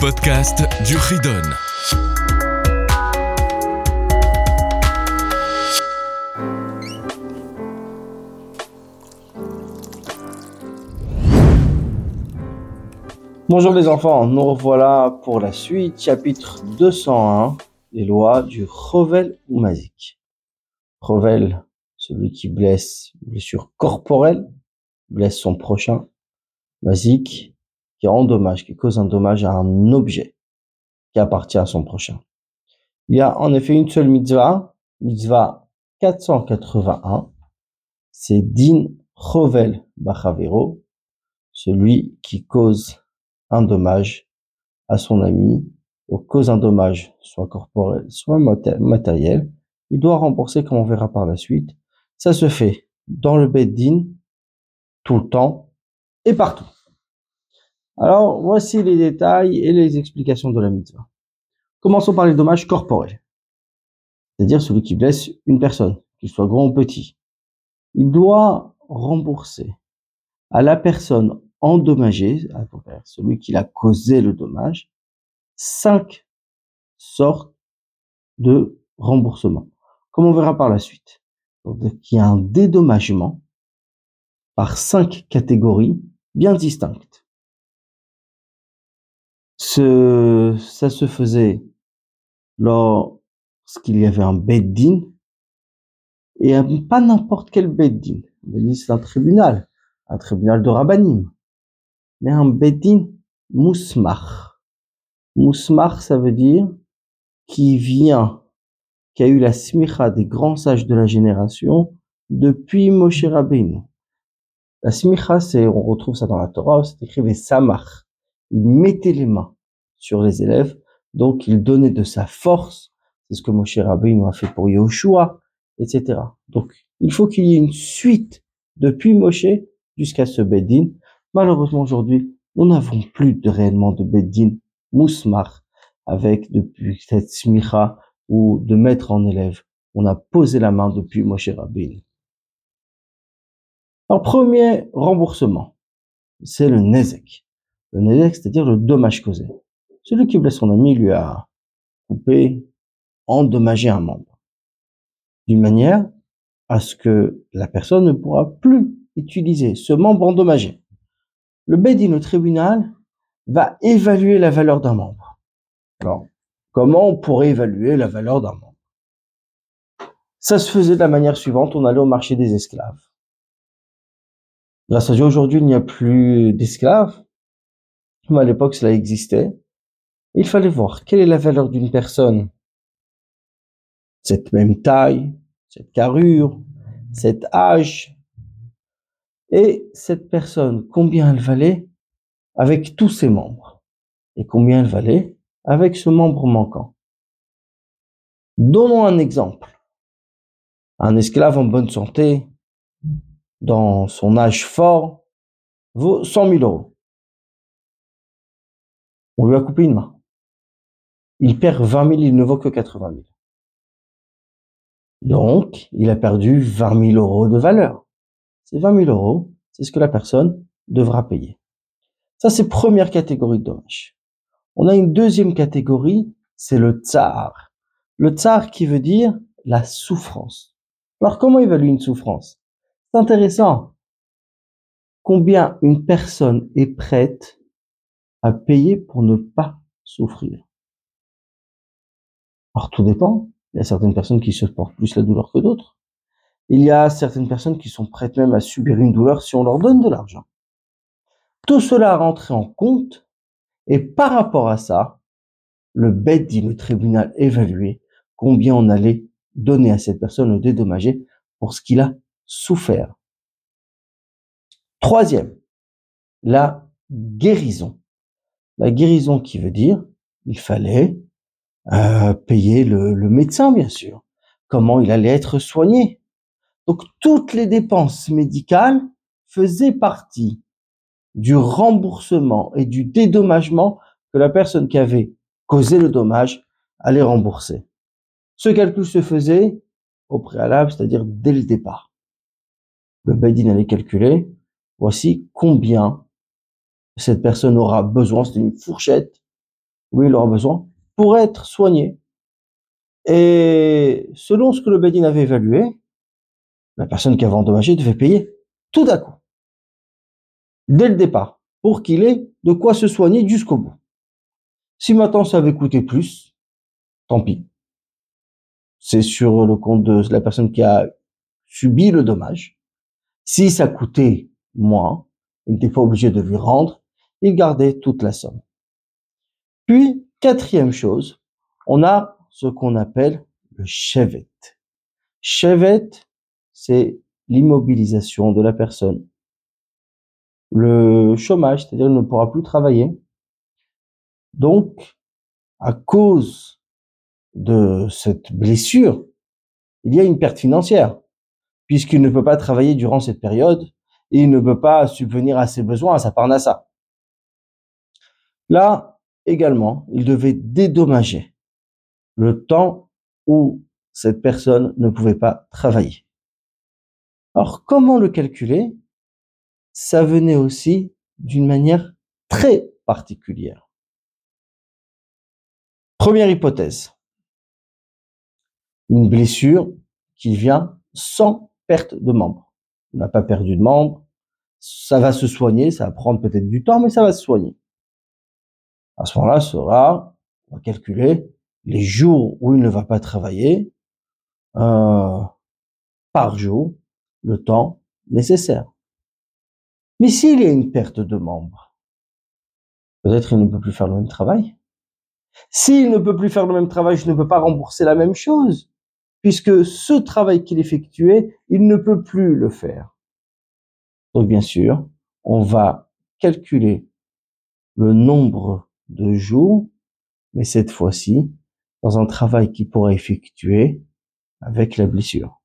podcast du Ridon. Bonjour les enfants, nous revoilà pour la suite, chapitre 201, les lois du Revel ou Mazik. Revel, celui qui blesse, blessure corporelle, blesse son prochain. Mazik, qui endommage, qui cause un dommage à un objet qui appartient à son prochain. Il y a en effet une seule mitzvah, mitzvah 481, c'est Din Chovel Bachavero, celui qui cause un dommage à son ami, ou cause un dommage soit corporel, soit matériel, il doit rembourser comme on verra par la suite. Ça se fait dans le Din tout le temps et partout. Alors, voici les détails et les explications de la mitzvah. Commençons par les dommages corporels. C'est-à-dire celui qui blesse une personne, qu'il soit grand ou petit. Il doit rembourser à la personne endommagée, à celui qui a causé le dommage, cinq sortes de remboursement. Comme on verra par la suite. Donc, il y a un dédommagement par cinq catégories bien distinctes. Ce, ça se faisait lorsqu'il y avait un beddin et pas n'importe quel beddin. C'est un tribunal, un tribunal de rabbanim, mais un beddin mousmar. Mousmar, ça veut dire qui vient, qui a eu la smicha des grands sages de la génération depuis Moshe Rabbeinu. La smicha, c'est, on retrouve ça dans la Torah, c'est écrit samach il mettait les mains sur les élèves, donc il donnait de sa force. C'est ce que Moshe Rabbeinu a fait pour Yoshua, etc. Donc, il faut qu'il y ait une suite depuis Moshe jusqu'à ce Beddin. Malheureusement, aujourd'hui, nous n'avons plus de réellement de Beddin Mousmar avec depuis cette smicha ou de maître en élève. On a posé la main depuis Moshe Rabbeinu. Alors, premier remboursement, c'est le Nezek. Le Nezek, c'est-à-dire le dommage causé. Celui qui blesse son ami lui a coupé, endommagé un membre. D'une manière à ce que la personne ne pourra plus utiliser ce membre endommagé. Le Bédine, le tribunal, va évaluer la valeur d'un membre. Alors, comment on pourrait évaluer la valeur d'un membre? Ça se faisait de la manière suivante, on allait au marché des esclaves. Grâce à Dieu, aujourd'hui, il n'y a plus d'esclaves, à l'époque cela existait, il fallait voir quelle est la valeur d'une personne. Cette même taille, cette carrure, cet âge, et cette personne, combien elle valait avec tous ses membres, et combien elle valait avec ce membre manquant? Donnons un exemple. Un esclave en bonne santé, dans son âge fort, vaut 100 000 euros. On lui a coupé une main. Il perd 20 000, il ne vaut que 80 000. Donc, il a perdu 20 000 euros de valeur. Ces 20 000 euros, c'est ce que la personne devra payer. Ça, c'est première catégorie de dommages. On a une deuxième catégorie, c'est le tsar. Le tsar qui veut dire la souffrance. Alors, comment évaluer une souffrance? C'est intéressant. Combien une personne est prête à payer pour ne pas souffrir. Alors tout dépend. Il y a certaines personnes qui supportent plus la douleur que d'autres. Il y a certaines personnes qui sont prêtes même à subir une douleur si on leur donne de l'argent. Tout cela a rentré en compte et par rapport à ça, le bête dit le tribunal évalué combien on allait donner à cette personne le dédommager pour ce qu'il a souffert. Troisième, la guérison. La guérison qui veut dire, il fallait euh, payer le, le médecin, bien sûr. Comment il allait être soigné. Donc toutes les dépenses médicales faisaient partie du remboursement et du dédommagement que la personne qui avait causé le dommage allait rembourser. Ce calcul se faisait au préalable, c'est-à-dire dès le départ. Le Baïdin allait calculer, voici combien cette personne aura besoin, c'est une fourchette, oui, il aura besoin pour être soigné. Et selon ce que le Bedin avait évalué, la personne qui avait endommagé devait payer tout d'un coup, dès le départ, pour qu'il ait de quoi se soigner jusqu'au bout. Si maintenant ça avait coûté plus, tant pis. C'est sur le compte de la personne qui a subi le dommage. Si ça coûtait moins, il n'était pas obligé de lui rendre, il gardait toute la somme. Puis, quatrième chose, on a ce qu'on appelle le chevet. Chevet, c'est l'immobilisation de la personne. Le chômage, c'est-à-dire qu'il ne pourra plus travailler. Donc, à cause de cette blessure, il y a une perte financière, puisqu'il ne peut pas travailler durant cette période et il ne peut pas subvenir à ses besoins, à sa parnassa. Là, également, il devait dédommager le temps où cette personne ne pouvait pas travailler. Alors, comment le calculer? Ça venait aussi d'une manière très particulière. Première hypothèse. Une blessure qui vient sans perte de membre. On n'a pas perdu de membre. Ça va se soigner. Ça va prendre peut-être du temps, mais ça va se soigner. À ce moment-là, sera, on va calculer les jours où il ne va pas travailler, euh, par jour, le temps nécessaire. Mais s'il y a une perte de membre, peut-être il ne peut plus faire le même travail. S'il ne peut plus faire le même travail, je ne peux pas rembourser la même chose, puisque ce travail qu'il effectuait, il ne peut plus le faire. Donc bien sûr, on va calculer le nombre de jours, mais cette fois-ci, dans un travail qu'il pourra effectuer avec la blessure.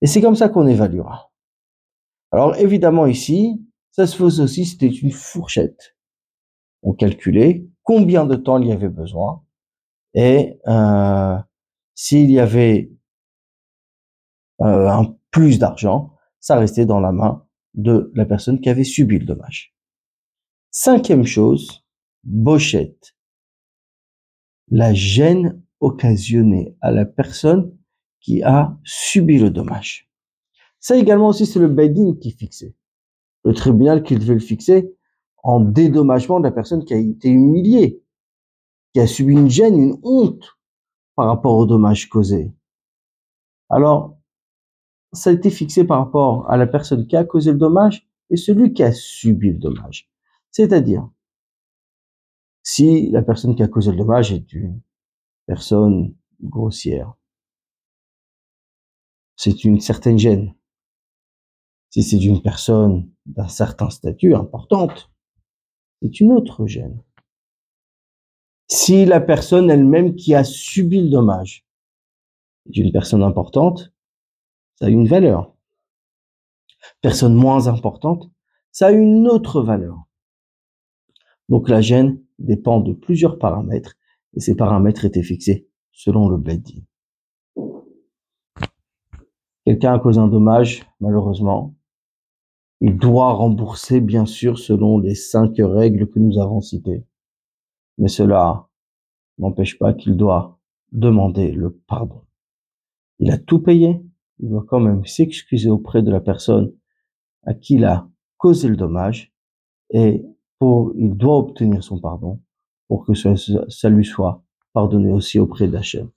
Et c'est comme ça qu'on évaluera. Alors évidemment ici, ça se faisait aussi, c'était une fourchette. On calculait combien de temps il y avait besoin et euh, s'il y avait euh, un plus d'argent, ça restait dans la main de la personne qui avait subi le dommage. Cinquième chose, Bochette. La gêne occasionnée à la personne qui a subi le dommage. Ça également aussi, c'est le Bedin qui fixait. Le tribunal qui devait le fixer en dédommagement de la personne qui a été humiliée, qui a subi une gêne, une honte par rapport au dommage causé. Alors, ça a été fixé par rapport à la personne qui a causé le dommage et celui qui a subi le dommage. C'est-à-dire, si la personne qui a causé le dommage est une personne grossière, c'est une certaine gêne. Si c'est une personne d'un certain statut importante, c'est une autre gêne. Si la personne elle-même qui a subi le dommage est une personne importante, ça a une valeur. Personne moins importante, ça a une autre valeur. Donc la gêne dépend de plusieurs paramètres et ces paramètres étaient fixés selon le Bedin. Quelqu'un a causé un dommage, malheureusement. Il doit rembourser, bien sûr, selon les cinq règles que nous avons citées. Mais cela n'empêche pas qu'il doit demander le pardon. Il a tout payé. Il doit quand même s'excuser auprès de la personne à qui il a causé le dommage et pour, il doit obtenir son pardon pour que ça, ça lui soit pardonné aussi auprès d'Hachem.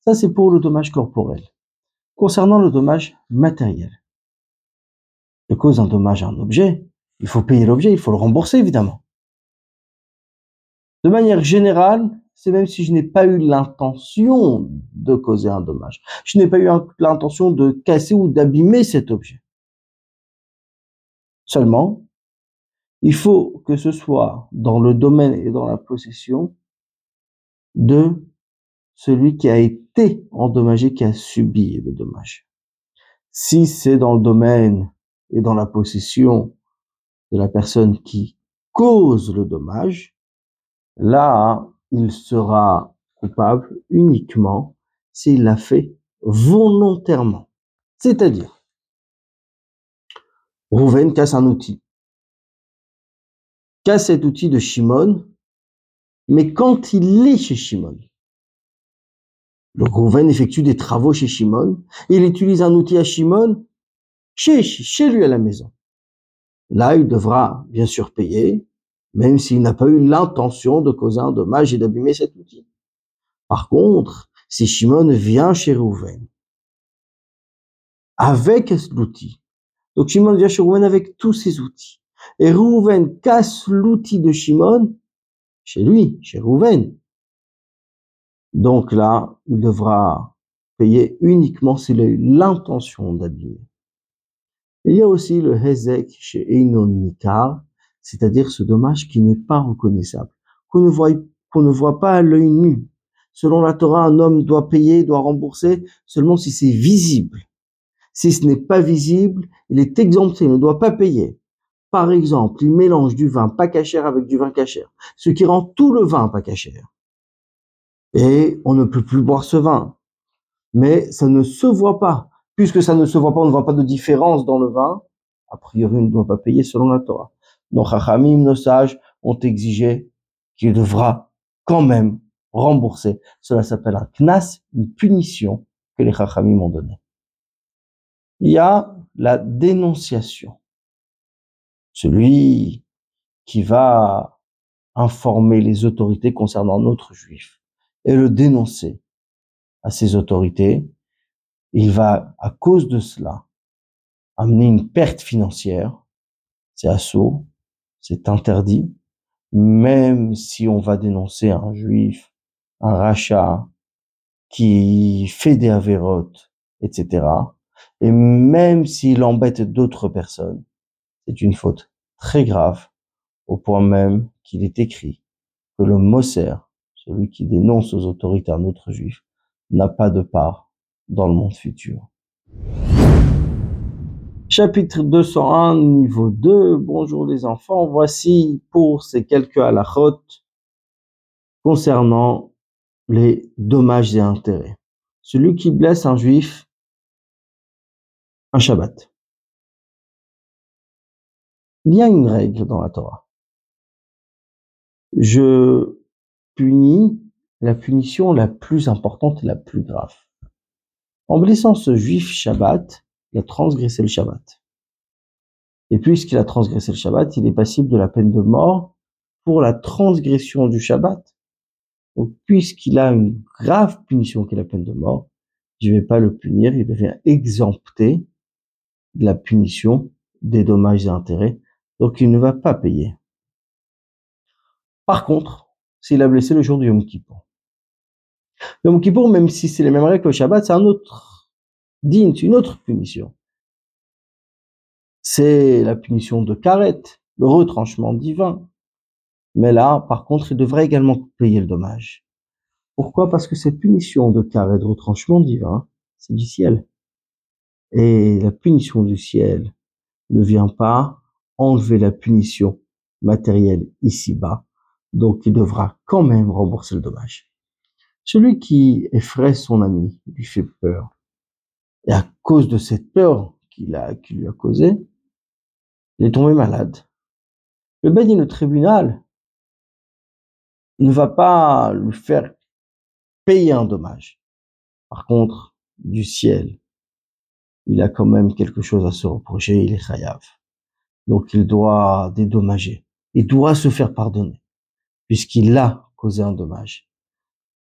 Ça, c'est pour le dommage corporel. Concernant le dommage matériel, je cause un dommage à un objet, il faut payer l'objet, il faut le rembourser évidemment. De manière générale, c'est même si je n'ai pas eu l'intention de causer un dommage. Je n'ai pas eu l'intention de casser ou d'abîmer cet objet. Seulement, il faut que ce soit dans le domaine et dans la possession de celui qui a été endommagé, qui a subi le dommage. Si c'est dans le domaine et dans la possession de la personne qui cause le dommage, là, il sera coupable uniquement s'il l'a fait volontairement. C'est-à-dire, Rouven casse un outil. Casse cet outil de Shimon Mais quand il est chez Shimon, le Rouven effectue des travaux chez Shimon, il utilise un outil à Shimon chez, chez lui à la maison. Là, il devra bien sûr payer, même s'il n'a pas eu l'intention de causer un dommage et d'abîmer cet outil. Par contre, si Shimon vient chez Rouven avec l'outil, donc Shimon vient chez Rouven avec tous ses outils, et Rouven casse l'outil de Shimon chez lui, chez Rouven. Donc là, il devra payer uniquement s'il a eu l'intention d'abîmer. Il y a aussi le Hezek chez Einon Nikar, c'est-à-dire ce dommage qui n'est pas reconnaissable, qu'on ne voit, qu'on ne voit pas à l'œil nu. Selon la Torah, un homme doit payer, doit rembourser seulement si c'est visible. Si ce n'est pas visible, il est exempté, il ne doit pas payer. Par exemple, il mélange du vin pas cachère avec du vin cachère, ce qui rend tout le vin pas cachère. Et on ne peut plus boire ce vin. Mais ça ne se voit pas puisque ça ne se voit pas, on ne voit pas de différence dans le vin, a priori, on ne doit pas payer selon la Torah. Donc, Chachamim, nos sages, ont exigé qu'il devra quand même rembourser. Cela s'appelle un knas, une punition que les Chachamim ont donnée. Il y a la dénonciation. Celui qui va informer les autorités concernant notre juif et le dénoncer à ces autorités il va, à cause de cela, amener une perte financière. C'est assaut, c'est interdit. Même si on va dénoncer un juif, un rachat qui fait des avérotes, etc. Et même s'il embête d'autres personnes, c'est une faute très grave, au point même qu'il est écrit que le Moser, celui qui dénonce aux autorités un autre juif, n'a pas de part dans le monde futur. Chapitre 201, niveau 2. Bonjour les enfants. Voici pour ces quelques halachot concernant les dommages et intérêts. Celui qui blesse un juif, un Shabbat. Il y a une règle dans la Torah. Je punis la punition la plus importante et la plus grave. En blessant ce juif Shabbat, il a transgressé le Shabbat. Et puisqu'il a transgressé le Shabbat, il est passible de la peine de mort pour la transgression du Shabbat. Donc, puisqu'il a une grave punition qui est la peine de mort, je ne vais pas le punir, il devient exempté de la punition des dommages et intérêts, donc il ne va pas payer. Par contre, s'il a blessé le jour du Yom Kippur, Yom Kippour, même si c'est les mêmes règles que le Shabbat, c'est un autre digne, une autre punition. C'est la punition de Karet, le retranchement divin. Mais là, par contre, il devrait également payer le dommage. Pourquoi? Parce que cette punition de Karet, de retranchement divin, c'est du ciel. Et la punition du ciel ne vient pas enlever la punition matérielle ici-bas. Donc, il devra quand même rembourser le dommage. Celui qui effraie son ami lui fait peur. Et à cause de cette peur qu'il a, qu'il lui a causée, il est tombé malade. Le béni, le tribunal, ne va pas lui faire payer un dommage. Par contre, du ciel, il a quand même quelque chose à se reprocher, il est chayav. Donc il doit dédommager. Il doit se faire pardonner, puisqu'il a causé un dommage.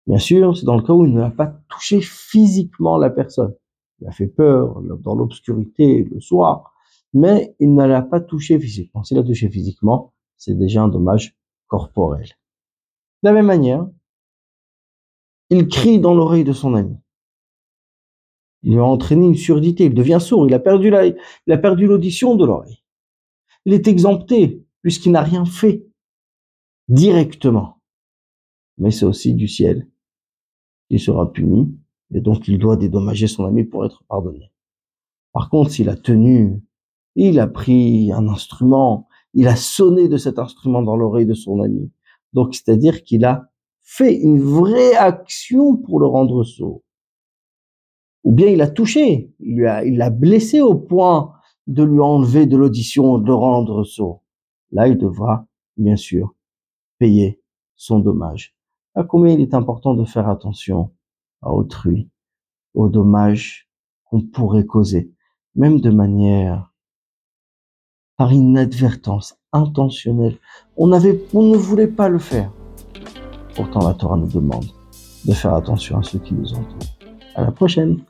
Bien sûr, c'est dans le cas où il ne l'a pas touché physiquement la personne. Il a fait peur dans l'obscurité le soir, mais il ne l'a pas touché physiquement. S'il l'a touché physiquement, c'est déjà un dommage corporel. De la même manière, il crie dans l'oreille de son ami. Il lui a entraîné une surdité, il devient sourd, il a perdu il a perdu l'audition de l'oreille. Il est exempté puisqu'il n'a rien fait directement. Mais c'est aussi du ciel il sera puni, et donc il doit dédommager son ami pour être pardonné. Par contre, s'il a tenu, il a pris un instrument, il a sonné de cet instrument dans l'oreille de son ami. Donc, c'est-à-dire qu'il a fait une vraie action pour le rendre sourd. Ou bien il a touché, il l'a blessé au point de lui enlever de l'audition, de le rendre sourd. Là, il devra, bien sûr, payer sont dommages. À combien il est important de faire attention à autrui, aux dommages qu'on pourrait causer, même de manière par inadvertance, intentionnelle. On avait, on ne voulait pas le faire. Pourtant, la Torah nous demande de faire attention à ceux qui nous entourent. À la prochaine!